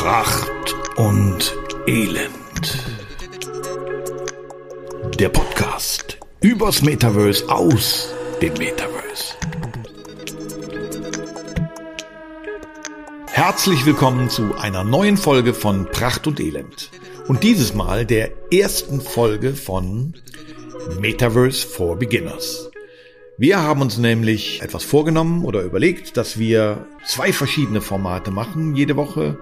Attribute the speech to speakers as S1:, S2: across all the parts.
S1: Pracht und Elend. Der Podcast übers Metaverse aus dem Metaverse. Herzlich willkommen zu einer neuen Folge von Pracht und Elend. Und dieses Mal der ersten Folge von Metaverse for Beginners. Wir haben uns nämlich etwas vorgenommen oder überlegt, dass wir zwei verschiedene Formate machen jede Woche.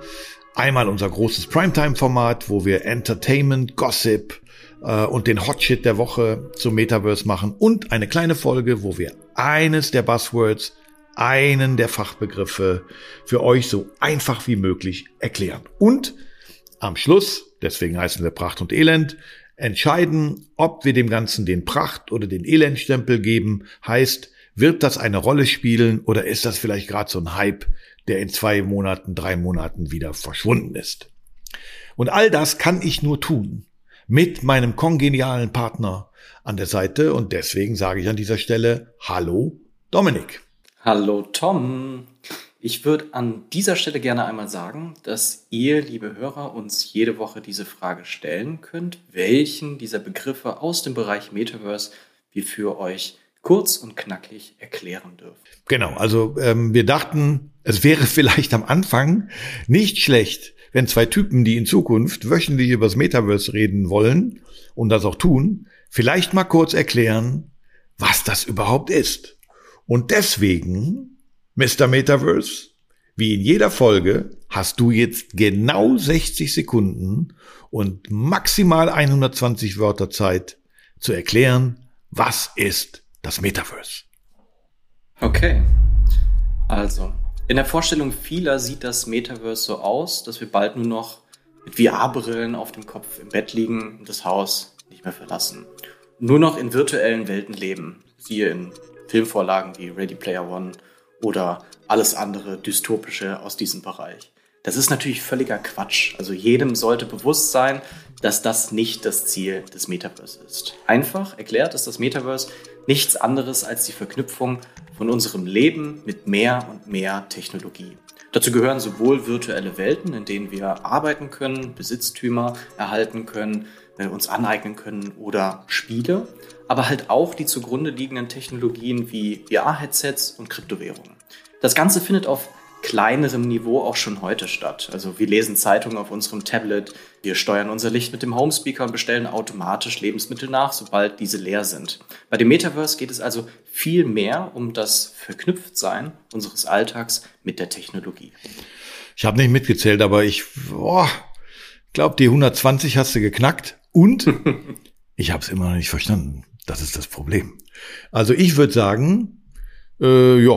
S1: Einmal unser großes Primetime-Format, wo wir Entertainment, Gossip äh, und den Hotshit der Woche zum Metaverse machen und eine kleine Folge, wo wir eines der Buzzwords, einen der Fachbegriffe für euch so einfach wie möglich erklären. Und am Schluss, deswegen heißen wir Pracht und Elend, Entscheiden, ob wir dem Ganzen den Pracht- oder den Elendstempel geben, heißt, wird das eine Rolle spielen oder ist das vielleicht gerade so ein Hype, der in zwei Monaten, drei Monaten wieder verschwunden ist? Und all das kann ich nur tun mit meinem kongenialen Partner an der Seite und deswegen sage ich an dieser Stelle Hallo Dominik.
S2: Hallo Tom. Ich würde an dieser Stelle gerne einmal sagen, dass ihr, liebe Hörer, uns jede Woche diese Frage stellen könnt, welchen dieser Begriffe aus dem Bereich Metaverse wir für euch kurz und knackig erklären dürfen.
S1: Genau, also ähm, wir dachten, es wäre vielleicht am Anfang nicht schlecht, wenn zwei Typen, die in Zukunft wöchentlich übers Metaverse reden wollen und das auch tun, vielleicht mal kurz erklären, was das überhaupt ist. Und deswegen Mr. Metaverse, wie in jeder Folge hast du jetzt genau 60 Sekunden und maximal 120 Wörter Zeit zu erklären, was ist das Metaverse.
S2: Okay. Also, in der Vorstellung vieler sieht das Metaverse so aus, dass wir bald nur noch mit VR-Brillen auf dem Kopf im Bett liegen und das Haus nicht mehr verlassen. Nur noch in virtuellen Welten leben, siehe in Filmvorlagen wie Ready Player One oder alles andere dystopische aus diesem Bereich. Das ist natürlich völliger Quatsch. Also jedem sollte bewusst sein, dass das nicht das Ziel des Metaverse ist. Einfach erklärt ist das Metaverse nichts anderes als die Verknüpfung von unserem Leben mit mehr und mehr Technologie. Dazu gehören sowohl virtuelle Welten, in denen wir arbeiten können, Besitztümer erhalten können, äh, uns aneignen können oder Spiele, aber halt auch die zugrunde liegenden Technologien wie VR-Headsets und Kryptowährungen. Das Ganze findet auf kleinerem Niveau auch schon heute statt. Also wir lesen Zeitungen auf unserem Tablet, wir steuern unser Licht mit dem Homespeaker und bestellen automatisch Lebensmittel nach, sobald diese leer sind. Bei dem Metaverse geht es also viel mehr um das Verknüpftsein unseres Alltags mit der Technologie.
S1: Ich habe nicht mitgezählt, aber ich glaube, die 120 hast du geknackt und ich habe es immer noch nicht verstanden. Das ist das Problem. Also ich würde sagen, äh, ja,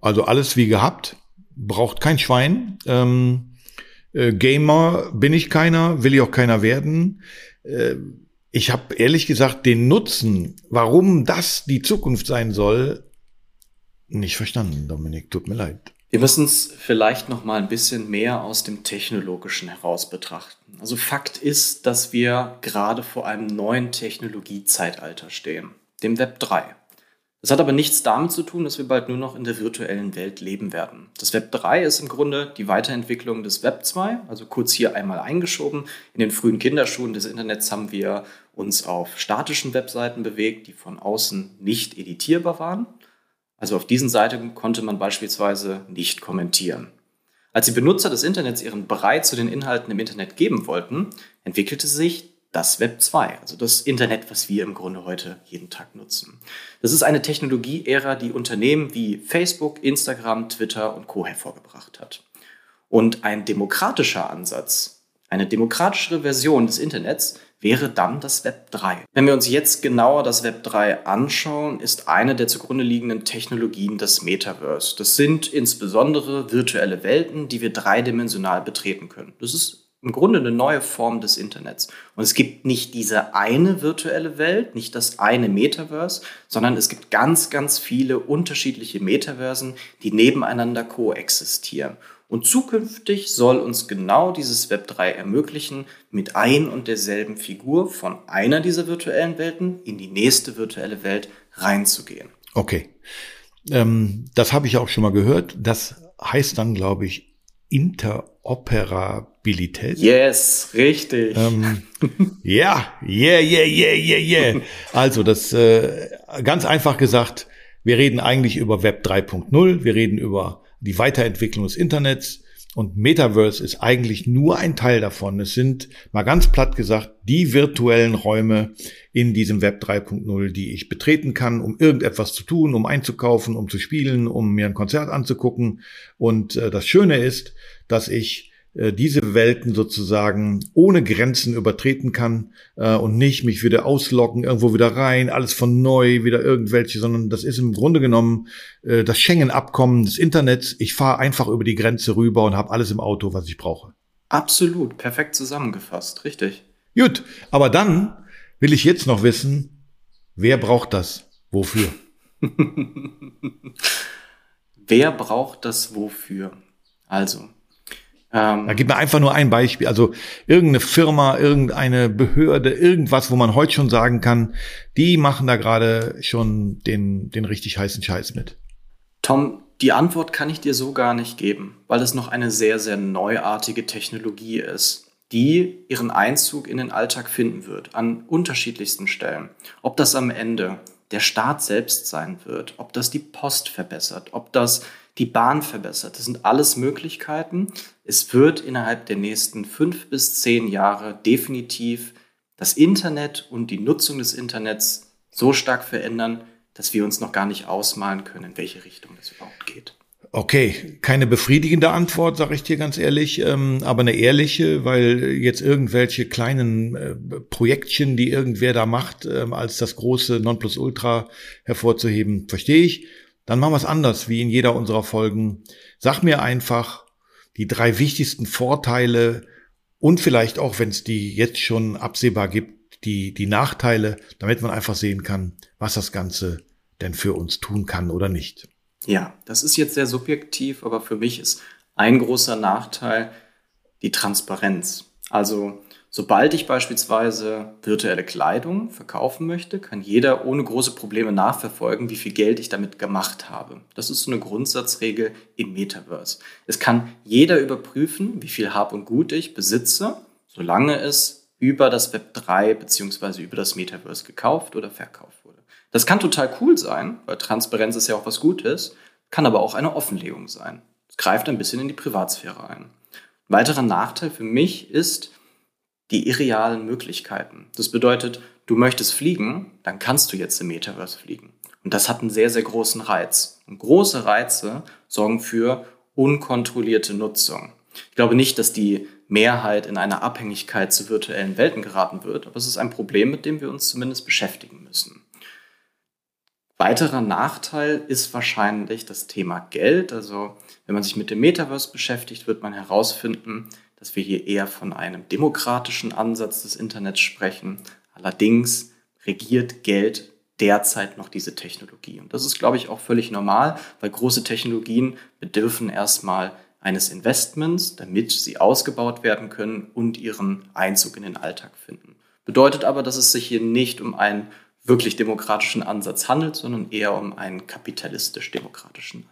S1: also alles wie gehabt, braucht kein Schwein. Ähm, äh, Gamer bin ich keiner, will ich auch keiner werden. Äh, ich habe ehrlich gesagt den Nutzen, warum das die Zukunft sein soll, nicht verstanden, Dominik. Tut mir leid.
S2: Wir müssen es vielleicht noch mal ein bisschen mehr aus dem Technologischen heraus betrachten. Also Fakt ist, dass wir gerade vor einem neuen Technologiezeitalter stehen, dem Web 3. Das hat aber nichts damit zu tun, dass wir bald nur noch in der virtuellen Welt leben werden. Das Web 3 ist im Grunde die Weiterentwicklung des Web 2, also kurz hier einmal eingeschoben. In den frühen Kinderschuhen des Internets haben wir uns auf statischen Webseiten bewegt, die von außen nicht editierbar waren. Also auf diesen Seiten konnte man beispielsweise nicht kommentieren. Als die Benutzer des Internets ihren Brei zu den Inhalten im Internet geben wollten, entwickelte sich das Web 2, also das Internet, was wir im Grunde heute jeden Tag nutzen. Das ist eine Technologie-Ära, die Unternehmen wie Facebook, Instagram, Twitter und Co. hervorgebracht hat. Und ein demokratischer Ansatz, eine demokratischere Version des Internets wäre dann das Web 3. Wenn wir uns jetzt genauer das Web 3 anschauen, ist eine der zugrunde liegenden Technologien das Metaverse. Das sind insbesondere virtuelle Welten, die wir dreidimensional betreten können. Das ist im Grunde eine neue Form des Internets. Und es gibt nicht diese eine virtuelle Welt, nicht das eine Metaverse, sondern es gibt ganz, ganz viele unterschiedliche Metaversen, die nebeneinander koexistieren. Und zukünftig soll uns genau dieses Web 3 ermöglichen, mit ein und derselben Figur von einer dieser virtuellen Welten in die nächste virtuelle Welt reinzugehen.
S1: Okay. Ähm, das habe ich auch schon mal gehört. Das heißt dann, glaube ich, Inter Interoperabilität.
S2: Yes, richtig.
S1: Ähm, ja, yeah, yeah, yeah, yeah, yeah. Also das äh, ganz einfach gesagt, wir reden eigentlich über Web 3.0, wir reden über die Weiterentwicklung des Internets, und Metaverse ist eigentlich nur ein Teil davon. Es sind, mal ganz platt gesagt, die virtuellen Räume in diesem Web 3.0, die ich betreten kann, um irgendetwas zu tun, um einzukaufen, um zu spielen, um mir ein Konzert anzugucken. Und äh, das Schöne ist, dass ich diese Welten sozusagen ohne Grenzen übertreten kann äh, und nicht mich wieder ausloggen, irgendwo wieder rein, alles von neu, wieder irgendwelche, sondern das ist im Grunde genommen äh, das Schengen-Abkommen des Internets. Ich fahre einfach über die Grenze rüber und habe alles im Auto, was ich brauche.
S2: Absolut, perfekt zusammengefasst, richtig.
S1: Gut, aber dann will ich jetzt noch wissen, wer braucht das? Wofür?
S2: wer braucht das wofür? Also,
S1: ähm, da gibt mir einfach nur ein Beispiel. Also irgendeine Firma, irgendeine Behörde, irgendwas, wo man heute schon sagen kann, die machen da gerade schon den, den richtig heißen Scheiß mit.
S2: Tom, die Antwort kann ich dir so gar nicht geben, weil es noch eine sehr, sehr neuartige Technologie ist, die ihren Einzug in den Alltag finden wird, an unterschiedlichsten Stellen. Ob das am Ende der Staat selbst sein wird, ob das die Post verbessert, ob das die Bahn verbessert. Das sind alles Möglichkeiten. Es wird innerhalb der nächsten fünf bis zehn Jahre definitiv das Internet und die Nutzung des Internets so stark verändern, dass wir uns noch gar nicht ausmalen können, in welche Richtung das überhaupt geht.
S1: Okay, keine befriedigende Antwort, sage ich dir ganz ehrlich, ähm, aber eine ehrliche, weil jetzt irgendwelche kleinen äh, Projektchen, die irgendwer da macht, ähm, als das große Nonplusultra hervorzuheben, verstehe ich. Dann machen wir es anders, wie in jeder unserer Folgen. Sag mir einfach die drei wichtigsten Vorteile und vielleicht auch, wenn es die jetzt schon absehbar gibt, die, die Nachteile, damit man einfach sehen kann, was das Ganze denn für uns tun kann oder nicht.
S2: Ja, das ist jetzt sehr subjektiv, aber für mich ist ein großer Nachteil die Transparenz. Also Sobald ich beispielsweise virtuelle Kleidung verkaufen möchte, kann jeder ohne große Probleme nachverfolgen, wie viel Geld ich damit gemacht habe. Das ist so eine Grundsatzregel im Metaverse. Es kann jeder überprüfen, wie viel Hab und Gut ich besitze, solange es über das Web 3 bzw. über das Metaverse gekauft oder verkauft wurde. Das kann total cool sein, weil Transparenz ist ja auch was Gutes, kann aber auch eine Offenlegung sein. Es greift ein bisschen in die Privatsphäre ein. Ein weiterer Nachteil für mich ist, die irrealen Möglichkeiten. Das bedeutet, du möchtest fliegen, dann kannst du jetzt im Metaverse fliegen. Und das hat einen sehr, sehr großen Reiz. Und große Reize sorgen für unkontrollierte Nutzung. Ich glaube nicht, dass die Mehrheit in eine Abhängigkeit zu virtuellen Welten geraten wird, aber es ist ein Problem, mit dem wir uns zumindest beschäftigen müssen. Weiterer Nachteil ist wahrscheinlich das Thema Geld. Also wenn man sich mit dem Metaverse beschäftigt, wird man herausfinden, dass wir hier eher von einem demokratischen Ansatz des Internets sprechen. Allerdings regiert Geld derzeit noch diese Technologie. Und das ist, glaube ich, auch völlig normal, weil große Technologien bedürfen erstmal eines Investments, damit sie ausgebaut werden können und ihren Einzug in den Alltag finden. Bedeutet aber, dass es sich hier nicht um einen wirklich demokratischen Ansatz handelt, sondern eher um einen kapitalistisch-demokratischen Ansatz.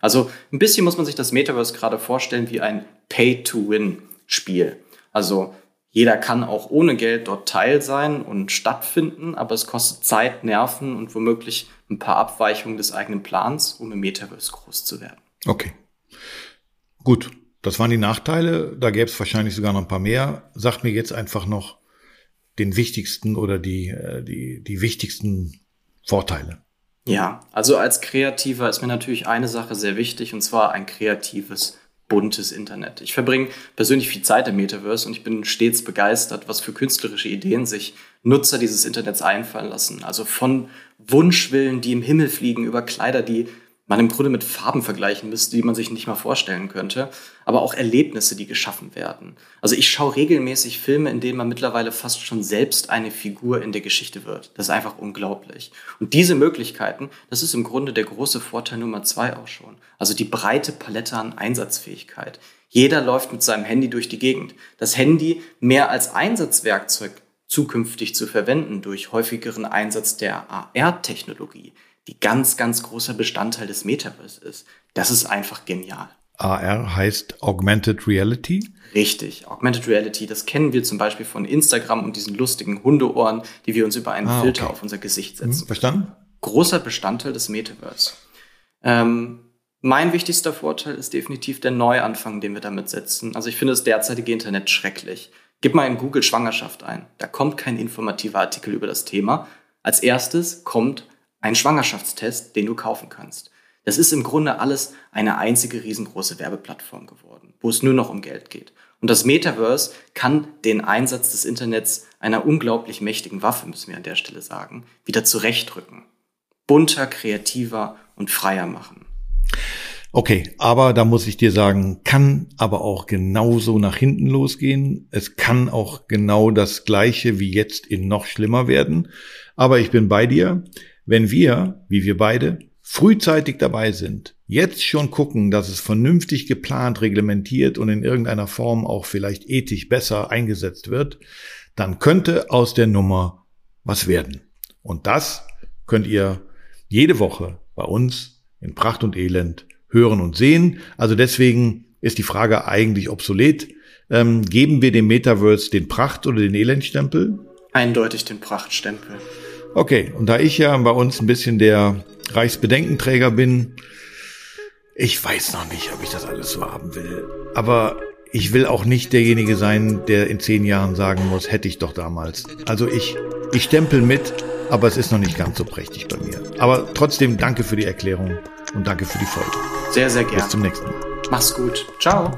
S2: Also ein bisschen muss man sich das Metaverse gerade vorstellen wie ein Pay-to-Win-Spiel. Also jeder kann auch ohne Geld dort Teil sein und stattfinden, aber es kostet Zeit, Nerven und womöglich ein paar Abweichungen des eigenen Plans, um im Metaverse groß zu werden.
S1: Okay. Gut, das waren die Nachteile. Da gäbe es wahrscheinlich sogar noch ein paar mehr. Sag mir jetzt einfach noch den wichtigsten oder die, äh, die, die wichtigsten Vorteile.
S2: Ja, also als Kreativer ist mir natürlich eine Sache sehr wichtig, und zwar ein kreatives, buntes Internet. Ich verbringe persönlich viel Zeit im Metaverse und ich bin stets begeistert, was für künstlerische Ideen sich Nutzer dieses Internets einfallen lassen. Also von Wunschwillen, die im Himmel fliegen, über Kleider, die man im Grunde mit Farben vergleichen müsste, die man sich nicht mal vorstellen könnte, aber auch Erlebnisse, die geschaffen werden. Also ich schaue regelmäßig Filme, in denen man mittlerweile fast schon selbst eine Figur in der Geschichte wird. Das ist einfach unglaublich. Und diese Möglichkeiten, das ist im Grunde der große Vorteil Nummer zwei auch schon. Also die breite Palette an Einsatzfähigkeit. Jeder läuft mit seinem Handy durch die Gegend. Das Handy mehr als Einsatzwerkzeug zukünftig zu verwenden durch häufigeren Einsatz der AR-Technologie die ganz, ganz großer Bestandteil des Metaverse ist. Das ist einfach genial.
S1: AR heißt Augmented Reality?
S2: Richtig, Augmented Reality, das kennen wir zum Beispiel von Instagram und diesen lustigen Hundeohren, die wir uns über einen ah, Filter okay. auf unser Gesicht setzen. Hm,
S1: verstanden?
S2: Großer Bestandteil des Metaverse. Ähm, mein wichtigster Vorteil ist definitiv der Neuanfang, den wir damit setzen. Also ich finde das derzeitige Internet schrecklich. Gib mal in Google Schwangerschaft ein. Da kommt kein informativer Artikel über das Thema. Als erstes kommt ein Schwangerschaftstest, den du kaufen kannst. Das ist im Grunde alles eine einzige riesengroße Werbeplattform geworden, wo es nur noch um Geld geht. Und das Metaverse kann den Einsatz des Internets einer unglaublich mächtigen Waffe, müssen wir an der Stelle sagen, wieder zurechtrücken. Bunter, kreativer und freier machen.
S1: Okay, aber da muss ich dir sagen, kann aber auch genauso nach hinten losgehen. Es kann auch genau das gleiche wie jetzt in noch schlimmer werden. Aber ich bin bei dir. Wenn wir, wie wir beide, frühzeitig dabei sind, jetzt schon gucken, dass es vernünftig geplant, reglementiert und in irgendeiner Form auch vielleicht ethisch besser eingesetzt wird, dann könnte aus der Nummer was werden. Und das könnt ihr jede Woche bei uns in Pracht und Elend hören und sehen. Also deswegen ist die Frage eigentlich obsolet. Ähm, geben wir dem Metaverse den Pracht- oder den Elendstempel?
S2: Eindeutig den Prachtstempel.
S1: Okay, und da ich ja bei uns ein bisschen der Reichsbedenkenträger bin, ich weiß noch nicht, ob ich das alles so haben will. Aber ich will auch nicht derjenige sein, der in zehn Jahren sagen muss, hätte ich doch damals. Also ich, ich stempel mit, aber es ist noch nicht ganz so prächtig bei mir. Aber trotzdem danke für die Erklärung und danke für die Folge.
S2: Sehr, sehr gerne.
S1: Bis zum nächsten Mal.
S2: Mach's gut. Ciao.